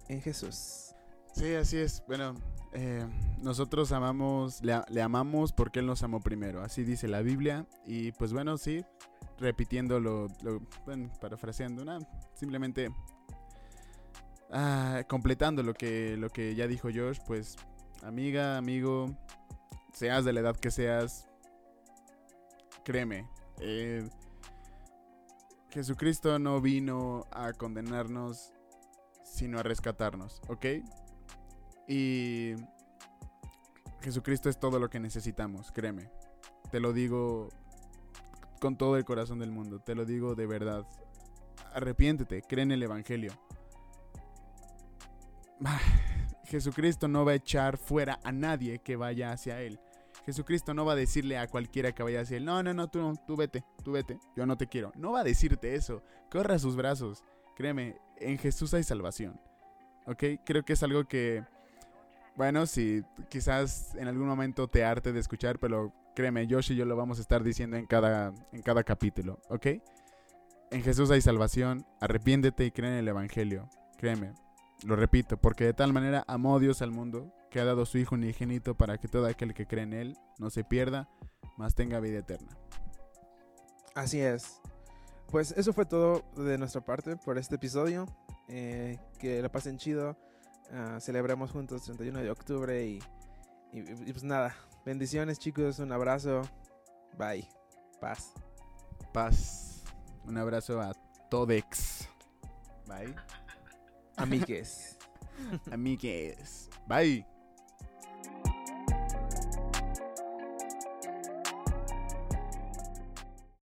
en Jesús. Sí, así es. Bueno, eh, nosotros amamos, le, le, amamos porque Él nos amó primero. Así dice la Biblia. Y pues bueno, sí, repitiendo lo, lo bueno, parafraseando, simplemente Ah, completando lo que, lo que ya dijo Josh, pues amiga, amigo, seas de la edad que seas, créeme, eh, Jesucristo no vino a condenarnos, sino a rescatarnos, ¿ok? Y Jesucristo es todo lo que necesitamos, créeme. Te lo digo con todo el corazón del mundo, te lo digo de verdad. Arrepiéntete, cree en el Evangelio. Jesucristo no va a echar fuera a nadie que vaya hacia Él. Jesucristo no va a decirle a cualquiera que vaya hacia Él, no, no, no, tú, tú vete, tú vete, yo no te quiero. No va a decirte eso. Corra sus brazos. Créeme, en Jesús hay salvación. ¿Ok? Creo que es algo que, bueno, si quizás en algún momento te arte de escuchar, pero créeme, Josh y yo lo vamos a estar diciendo en cada, en cada capítulo. ¿Ok? En Jesús hay salvación. Arrepiéntete y cree en el Evangelio. Créeme, lo repito, porque de tal manera amó Dios al mundo, que ha dado su Hijo unigénito para que todo aquel que cree en Él no se pierda, mas tenga vida eterna. Así es. Pues eso fue todo de nuestra parte por este episodio. Eh, que la pasen chido. Uh, celebremos juntos 31 de octubre y, y, y pues nada. Bendiciones chicos, un abrazo. Bye. Paz. Paz. Un abrazo a Todex. Bye. Amigues. Amigues. Bye.